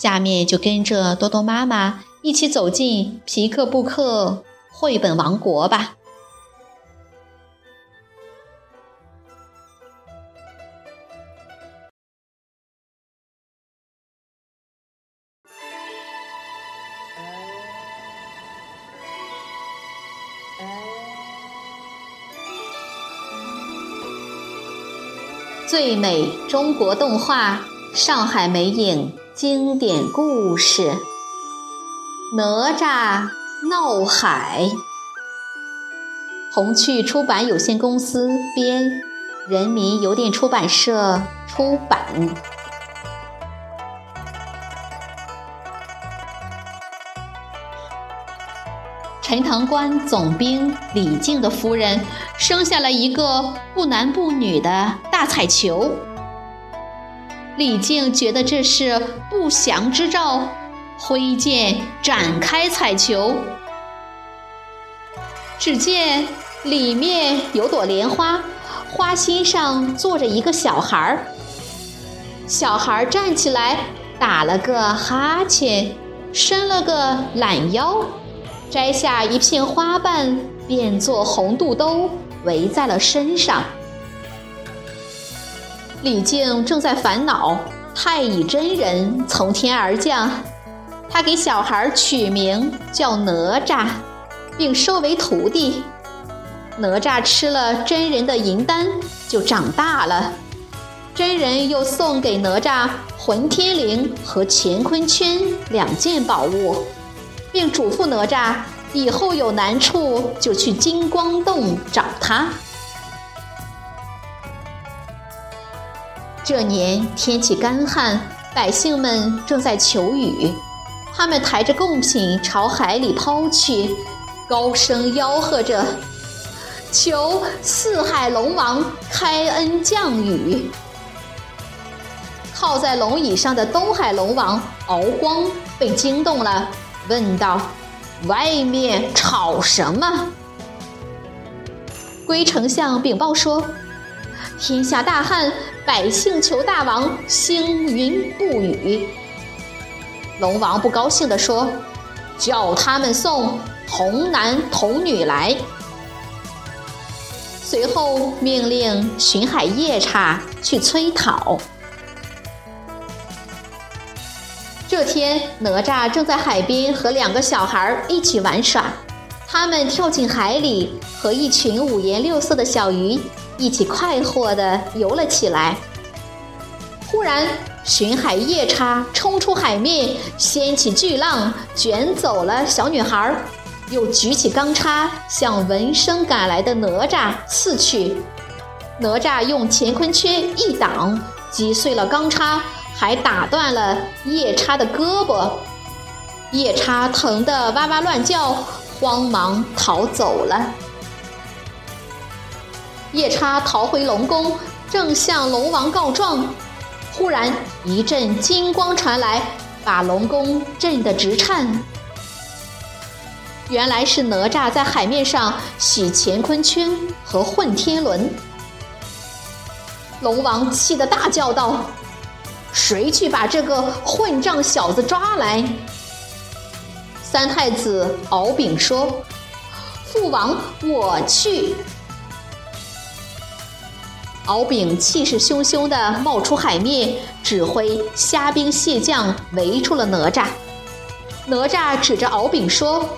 下面就跟着多多妈妈一起走进皮克布克绘本王国吧。最美中国动画，上海美影。经典故事《哪吒闹海》，红趣出版有限公司编，人民邮电出版社出版。陈塘关总兵李靖的夫人生下了一个不男不女的大彩球。李靖觉得这是不祥之兆，挥剑展开彩球，只见里面有朵莲花，花心上坐着一个小孩儿。小孩站起来，打了个哈欠，伸了个懒腰，摘下一片花瓣，变作红肚兜，围在了身上。李靖正在烦恼，太乙真人从天而降，他给小孩取名叫哪吒，并收为徒弟。哪吒吃了真人的银丹，就长大了。真人又送给哪吒混天绫和乾坤圈两件宝物，并嘱咐哪吒以后有难处就去金光洞找他。这年天气干旱，百姓们正在求雨。他们抬着贡品朝海里抛去，高声吆喝着：“求四海龙王开恩降雨。”靠在龙椅上的东海龙王敖光被惊动了，问道：“外面吵什么？”龟丞相禀报说。天下大旱，百姓求大王星云布雨。龙王不高兴地说：“叫他们送童男童女来。”随后命令巡海夜叉去催讨。这天，哪吒正在海边和两个小孩一起玩耍，他们跳进海里，和一群五颜六色的小鱼。一起快活地游了起来。忽然，巡海夜叉冲出海面，掀起巨浪，卷走了小女孩，又举起钢叉向闻声赶来的哪吒刺去。哪吒用乾坤圈一挡，击碎了钢叉，还打断了夜叉的胳膊。夜叉疼得哇哇乱叫，慌忙逃走了。夜叉逃回龙宫，正向龙王告状，忽然一阵金光传来，把龙宫震得直颤。原来是哪吒在海面上洗乾坤圈和混天轮。龙王气得大叫道：“谁去把这个混账小子抓来？”三太子敖丙说：“父王，我去。”敖丙气势汹汹地冒出海面，指挥虾兵蟹将围住了哪吒。哪吒指着敖丙说：“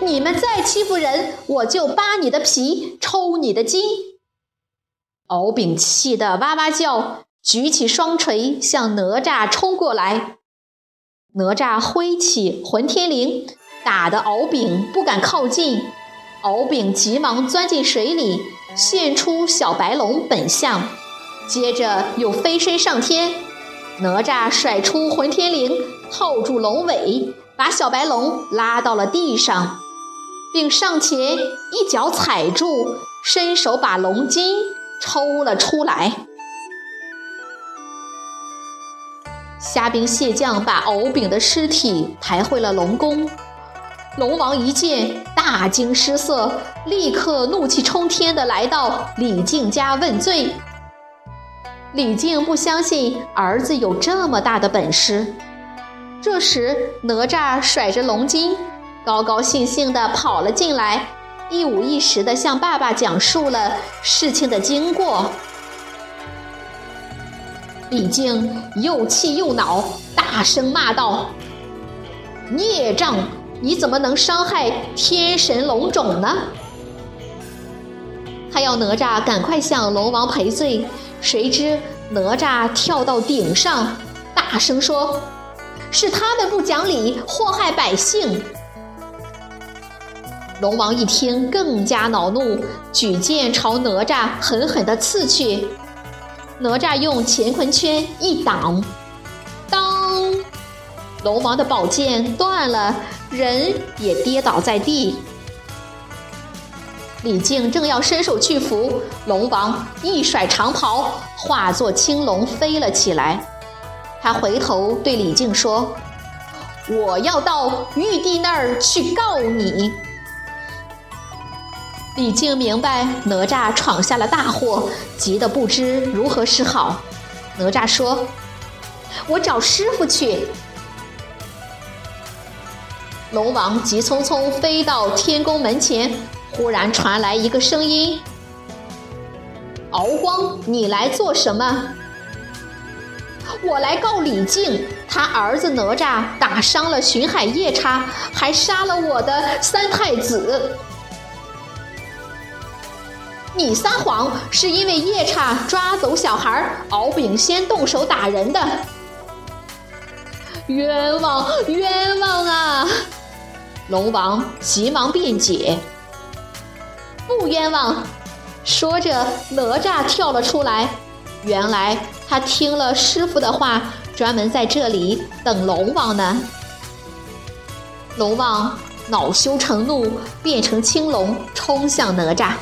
你们再欺负人，我就扒你的皮，抽你的筋。”敖丙气得哇哇叫，举起双锤向哪吒冲过来。哪吒挥起混天绫，打得敖丙不敢靠近。敖丙急忙钻进水里。现出小白龙本相，接着又飞身上天。哪吒甩出混天绫，套住龙尾，把小白龙拉到了地上，并上前一脚踩住，伸手把龙筋抽了出来。虾兵蟹将把敖丙的尸体抬回了龙宫。龙王一见，大惊失色，立刻怒气冲天地来到李靖家问罪。李靖不相信儿子有这么大的本事。这时，哪吒甩着龙筋，高高兴兴地跑了进来，一五一十地向爸爸讲述了事情的经过。李靖又气又恼，大声骂道：“孽障！”你怎么能伤害天神龙种呢？他要哪吒赶快向龙王赔罪，谁知哪吒跳到顶上，大声说：“是他们不讲理，祸害百姓。”龙王一听，更加恼怒，举剑朝哪吒狠狠地刺去。哪吒用乾坤圈一挡，当，龙王的宝剑断了。人也跌倒在地。李靖正要伸手去扶龙王，一甩长袍，化作青龙飞了起来。他回头对李靖说：“我要到玉帝那儿去告你。”李靖明白哪吒闯下了大祸，急得不知如何是好。哪吒说：“我找师傅去。”龙王急匆匆飞到天宫门前，忽然传来一个声音：“敖光，你来做什么？”“我来告李靖，他儿子哪吒打伤了巡海夜叉，还杀了我的三太子。”“你撒谎，是因为夜叉抓走小孩，敖丙先动手打人的。”“冤枉，冤！”龙王急忙辩解：“不冤枉。”说着，哪吒跳了出来。原来他听了师傅的话，专门在这里等龙王呢。龙王恼羞成怒，变成青龙冲向哪吒。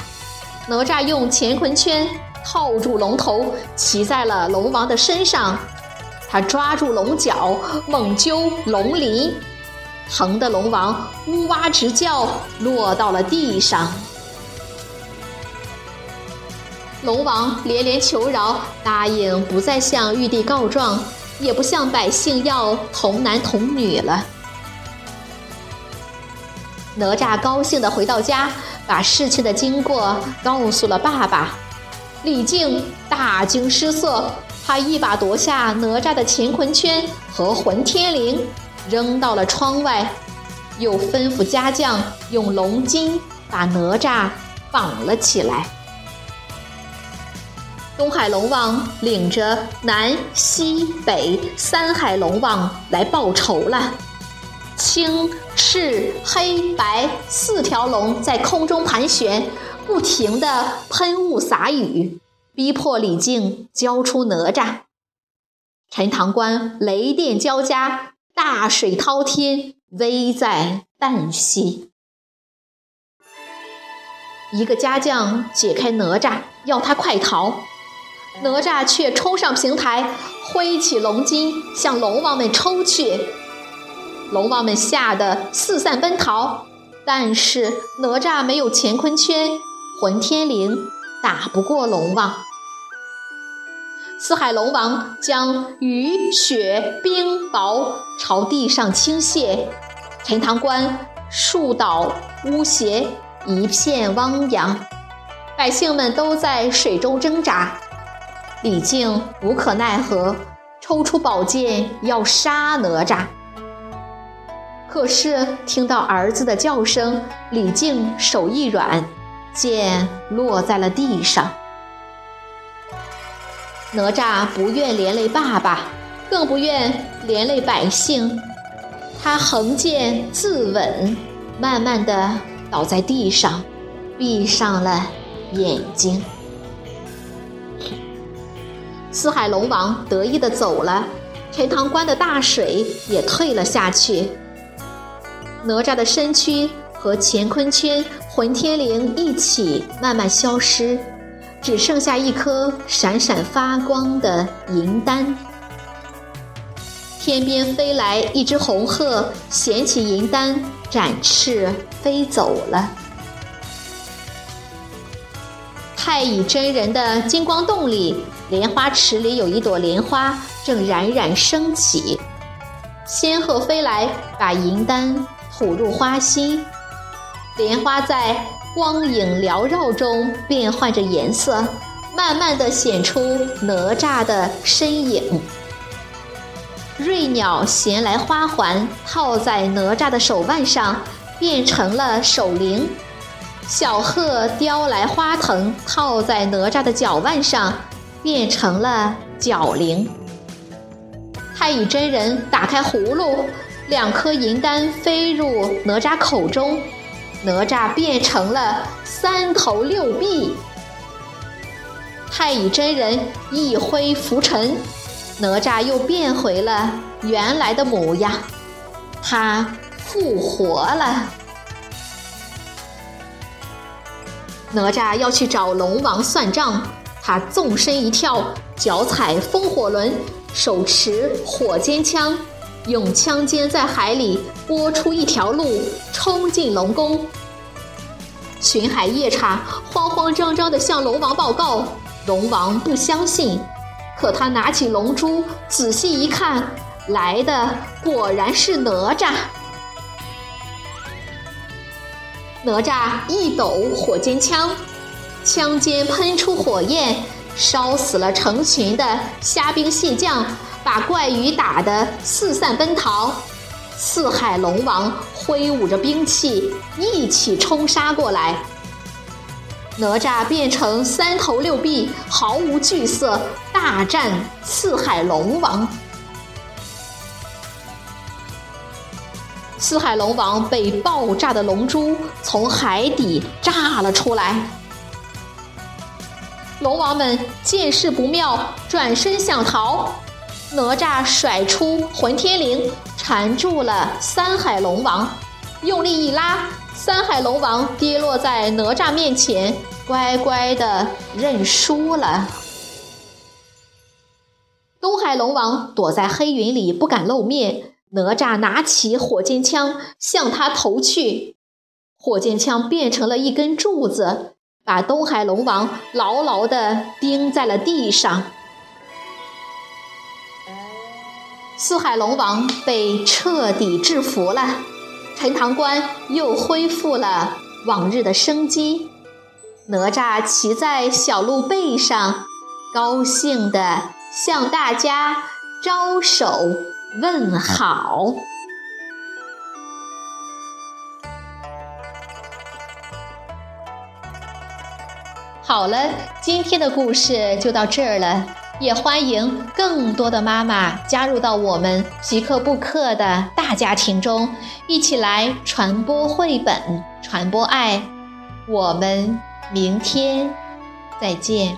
哪吒用乾坤圈套住龙头，骑在了龙王的身上。他抓住龙角，猛揪龙鳞。疼的龙王呜哇直叫，落到了地上。龙王连连求饶，答应不再向玉帝告状，也不向百姓要童男童女了。哪吒高兴地回到家，把事情的经过告诉了爸爸。李靖大惊失色，他一把夺下哪吒的乾坤圈和混天绫。扔到了窗外，又吩咐家将用龙筋把哪吒绑了起来。东海龙王领着南、西、北三海龙王来报仇了。青、赤、黑、白四条龙在空中盘旋，不停地喷雾洒雨，逼迫李靖交出哪吒。陈塘关雷电交加。大水滔天，危在旦夕。一个家将解开哪吒，要他快逃，哪吒却冲上平台，挥起龙筋向龙王们抽去。龙王们吓得四散奔逃，但是哪吒没有乾坤圈、混天绫，打不过龙王。四海龙王将雨雪冰雹朝地上倾泻，陈塘关树倒屋斜，一片汪洋，百姓们都在水中挣扎。李靖无可奈何，抽出宝剑要杀哪吒，可是听到儿子的叫声，李靖手一软，剑落在了地上。哪吒不愿连累爸爸，更不愿连累百姓，他横剑自刎，慢慢的倒在地上，闭上了眼睛。四海龙王得意的走了，陈塘关的大水也退了下去。哪吒的身躯和乾坤圈、混天绫一起慢慢消失，只剩下一颗闪闪发光的银丹。天边飞来一只红鹤，衔起银丹，展翅飞走了。太乙真人的金光洞里，莲花池里有一朵莲花正冉冉升起。仙鹤飞来，把银丹吐入花心，莲花在光影缭绕中变换着颜色，慢慢的显出哪吒的身影。瑞鸟衔来花环，套在哪吒的手腕上，变成了手铃。小鹤叼来花藤，套在哪吒的脚腕上，变成了脚铃。太乙真人打开葫芦，两颗银丹飞入哪吒口中，哪吒变成了三头六臂。太乙真人一挥拂尘，哪吒又变回了原来的模样，他复活了。哪吒要去找龙王算账，他纵身一跳，脚踩风火轮，手持火尖枪，用枪尖在海里拨出一条路，冲进龙宫。巡海夜叉慌慌张张地向龙王报告，龙王不相信，可他拿起龙珠仔细一看，来的果然是哪吒。哪吒一抖火尖枪，枪尖喷出火焰，烧死了成群的虾兵蟹将，把怪鱼打得四散奔逃。四海龙王挥舞着兵器，一起冲杀过来。哪吒变成三头六臂，毫无惧色，大战四海龙王。四海龙王被爆炸的龙珠从海底炸了出来，龙王们见势不妙，转身想逃。哪吒甩出混天绫，缠住了三海龙王，用力一拉，三海龙王跌落在哪吒面前，乖乖的认输了。东海龙王躲在黑云里，不敢露面。哪吒拿起火箭枪向他投去，火箭枪变成了一根柱子，把东海龙王牢牢地钉在了地上。四海龙王被彻底制服了，陈塘关又恢复了往日的生机。哪吒骑在小鹿背上，高兴地向大家招手。问好。好了，今天的故事就到这儿了。也欢迎更多的妈妈加入到我们即刻布课的大家庭中，一起来传播绘本，传播爱。我们明天再见。